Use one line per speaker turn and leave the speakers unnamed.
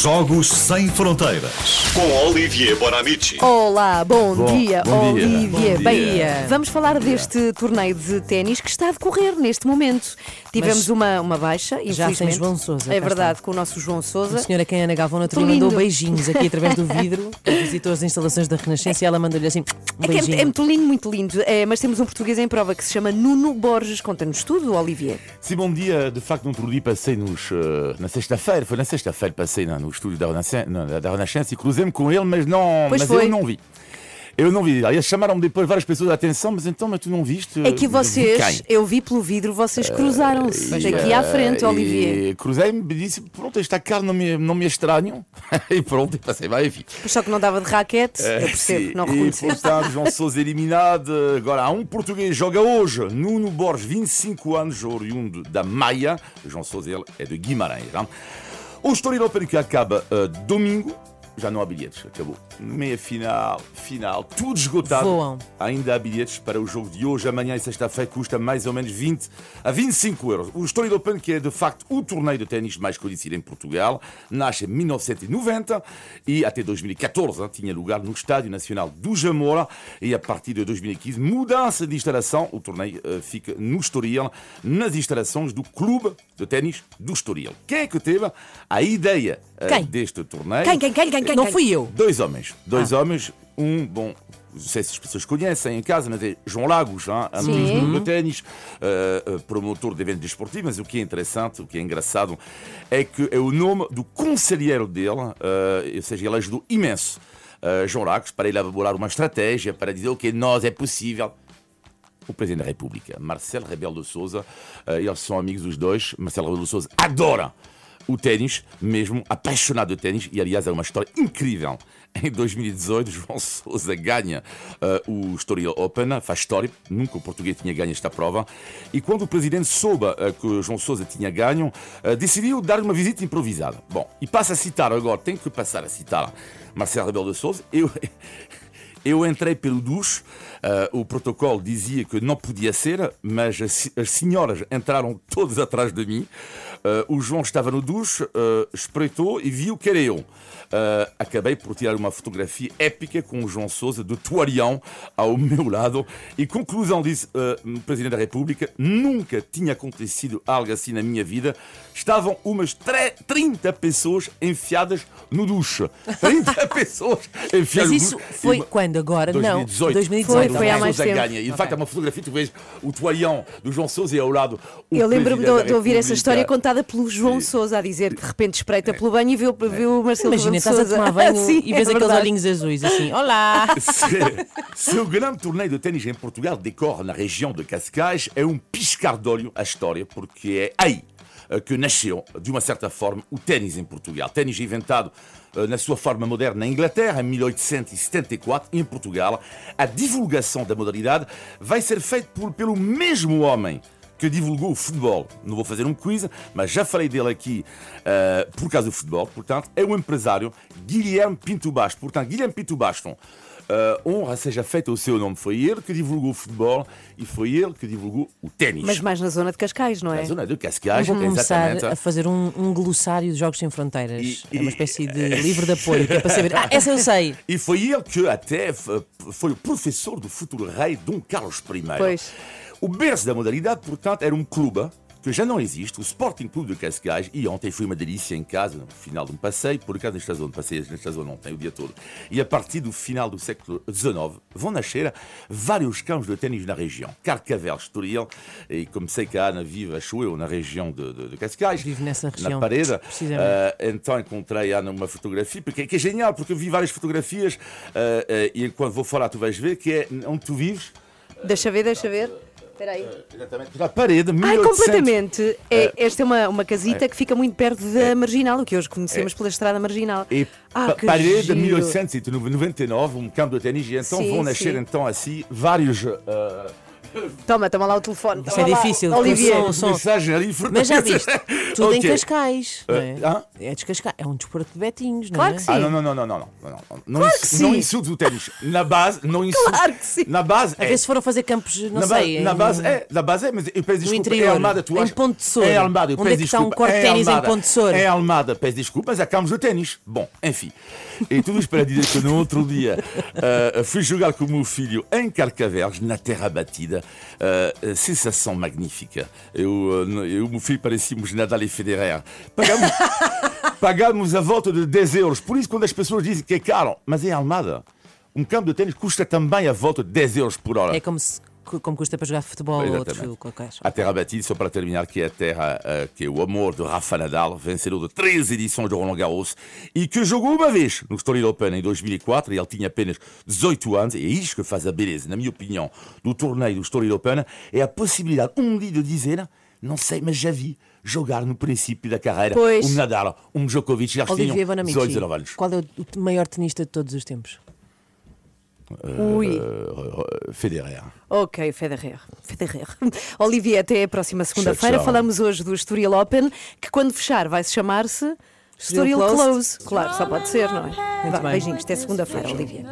Jogos Sem Fronteiras. Com Olivier Bonamici.
Olá, bom,
Bom,
dia,
bom dia,
Olivia
bom dia.
Bahia. Vamos falar deste torneio de ténis que está a decorrer neste momento. Tivemos
Mas
uma, uma baixa,
já
infelizmente.
sem João Sousa,
É
cá
verdade, com o nosso João Sousa.
A senhora quem Ana Galvão outro dia mandou beijinhos aqui através do vidro, visitou as instalações da Renascença e ela mandou-lhe assim um
É, que é,
beijinho.
é muito lindo, muito lindo. É, mas temos um português em prova que se chama Nuno Borges. Conta-nos tudo, Olivier.
Sim, bom dia. De facto, no outro dia passei nos, eh, na sexta-feira, foi na sexta-feira, passei na- no estúdio da Renascença, na- da Renascença e cruzei-me com ele, mas não,
Pois
mas
foi.
eu não vi. Eu não vi. Aí chamaram-me depois várias pessoas a atenção, mas então, mas tu não viste?
É que
vi
vocês, eu vi pelo vidro, vocês cruzaram-se
E,
daqui à frente,
eh,
Olivier.
E cruzei-me e disse: Pronto, esta cara não me, não me é estranho. e pronto, e passei, vai, enfim.
Só que não dava de raquete, eu percebo,
Sim,
não
e
reconheceste.
portanto, João Sousa eliminado. Agora há um português joga hoje. Nuno Borges, 25 anos, oriundo da Maia. João Sousa ele é de Guimarães. Não? O Estoril Open que acaba eh, domingo. Já não há bilhetes, acabou. Meia final, final, tudo esgotado.
Voam.
Ainda há bilhetes para o jogo de hoje, amanhã e sexta-feira, custa mais ou menos 20 a 25 euros. O Estoril Open, que é de facto o torneio de ténis mais conhecido em Portugal, nasce em 1990 e até 2014 hein, tinha lugar no Estádio Nacional do Jamora e a partir de 2015, mudança de instalação, o torneio eh, fica no Estoril, nas instalações do Clube de Ténis do Estoril. Quem é que teve a ideia
Quem?
deste torneio?
Quem, quem, quem, quem, quem?
Não fui eu.
Dois homens. Dois homens. Um, bom, não sei se as pessoas conhecem em casa, mas é João Lagos, hein? amigo do ténis, eh, eh, promotor de eventos desportivos. Mas o que é interessante, o que é engraçado, é que é o nome do conselheiro dele, eh, ou seja, ele ajudou imenso eh, João Lagos para elaborar uma estratégia, para dizer, ok, nós é possível o Presidente da República, Marcelo Rebelo de Souza, eh, eles são amigos os dois. Marcelo Rebelo de Souza adora o ténis, mesmo apaixonado de ténis, e aliás é uma história incrível. Em 2018, João Souza ganha eh, o Estoril Open, faz história, nunca o português tinha ganho esta prova. E quando o presidente soube eh, que João Souza tinha ganho, eh, decidiu dar uma visita improvisada. Bom, e passa a citar agora, tem que passar a citar Marcelo Rebelo de Souza. Eu, eu entrei pelo duche, ah, o protocolo dizia que não podia ser, mas as, as senhoras entraram todas atrás de mim. Ah, o João estava no duche, ah, espreitou e viu que era eu. Ah, acabei por tirar uma fotografia épica com o João Sousa de toalhão ao meu lado. E conclusão disse o Presidente da República: nunca tinha acontecido algo assim na minha vida. Estavam umas tre- 30 pessoas enfiadas no duche. 30 pessoas enfiadas
Mas
no
isso
duche.
foi
E
quando? Agora?
2018.
Não, 2018.
Foi, foi há mais tempo.
ganha. E de facto é uma fotografia, tu vês o toalhão do João Sousa e ao lado o
Eu lembro-me de, de ouvir essa história contada pelo João
Sim.
Sousa a dizer que de repente espreita pelo banho e viu, viu o Marcelo
Imagina, estás a
Sousa.
tomar banho
Sim,
e
é
vês aqueles
verdade.
olhinhos azuis assim. Olá!
Se, se o grande torneio de ténis em Portugal decorre na região de Cascais, é um piscar de olho a história, porque é aí eh, que nasceu, de uma certa forma, o ténis em Portugal. Ténis inventado eh, na sua forma moderna na Inglaterra, em 1874, e em Portugal. A divulgação da modalidade vai ser feita por- pelo mesmo homem que divulgou o futebol. Não vou fazer um quiz, mas já falei dele aqui eh, por causa do futebol. Portanto, é o empresário Guilherme Pinto Basto. Portanto, Guilherme Pinto Basto, eh, honra seja feita ao seu nome. Foi ele que divulgou o futebol e foi ele que divulgou o ténis.
Mas mais na zona de Cascais, não é?
Na zona de Cascais,
Vou começar
exatamente.
a fazer um, um glossário de Jogos Sem Fronteiras.
E-
é uma
e-
espécie de livro de apoio, que é para saber. Ah, essa eu sei!
E foi ele que até foi o professor do futuro rei Dom Carlos I.
Pois.
O berço da modalidade, portanto, era um clube que já não existe, o Sporting Clube de Cascais, e ontem foi uma delícia em casa, no final de um passeio, por acaso nesta zona, passei nesta zona ontem, o dia todo. E a partir do final do século XIX, vão nascer vários campos de ténis na região. Carcavel, Estoril, e como sei que a Ana vive, acho eu, na região de, de, de Cascais.
Vive nessa
Na
região,
parede.
precisamente.
Ah, então encontrei a Ana uma fotografia, porque, que é genial, porque eu vi várias fotografias, ah, ah, e enquanto vou falar tu vais ver, que é onde tu vives,
Deixa ver, deixa ver. Espera aí.
exatamente na parede,
Ai,
1800.
completamente. É, esta é uma, uma casita que fica muito perto da Marginal, o que hoje conhecemos pela Estrada Marginal.
E
Ah,
pa-
que
parede de
giro.
1899, um campo de ténis, e então
Sim,
vão nascer
sim.
então assim vários ah,
Toma, toma lá o telefone.
Isto é
Toma lá,
difícil,
Olivier.
som, som.
Mensagem ali,
Mas já viste, tudo em
Ok.
Cascais. não é?
hã?
É descascar. É um desporto de betinhos, não
Claro
é?
que sim.
Ah, não, não, não, não, não, não, não, não,
Claro
ins-
que
não
sim.
insulte o ténis. Na base, não insulte.
Claro que sim.
Na base,
A
é.
ver se foram fazer campos, não
na,
sei.
na
em-
base é, na base é, mas eu peço desculpa.
interior,
é Almada, tu
em
achas-
Ponte de Sor.
É Almada, eu
Onde
peço
é que está um
desculpa.
corte de
é
ténis em
Almada,
Ponte de Sor?
É Almada, peço desculpa, mas há campos de ténis. Bom, enfim. E tudo isto para dizer que no outro dia eh, fui jogar com o meu filho em Carcavelos, na terra batida. Eh, sensação magnífica. Eu, eh, eu e o meu filho parecíamos Nadal e Federer. Pagamos, pagamos a volta de 10 euros. Por isso, quando as pessoas dizem que é caro, mas é Almada. Um campo de ténis custa também a volta de 10 euros por hora.
É como, se, como custa para jogar futebol ou outro qualquer.
A terra batida, só para terminar, que é a terra eh, que é o amor de Rafa Nadal, vencedor de três edições de Roland Garros e que jogou uma vez no Estoril Open em 2004 e ele tinha apenas 18 anos. E é isto que faz a beleza, na minha opinião, do torneio do Estoril Open é a possibilidade um dia de dizer, não sei, mas já vi jogar no princípio da carreira
Pois.
um Nadal, um Djokovic, já tinham
Bonamici,
18, 19 anos.
qual é o maior tenista de todos os tempos?
Ui.
Eh, Federer.
Ok, Federer. Federer. Olivier, até a próxima segunda-feira. Falamos hoje do Estoril Open, que quando fechar vai se chamar-se Estoril. Close. Claro, só pode ser, não é? Vá,
bem.
beijinhos, até segunda-feira, Olivier.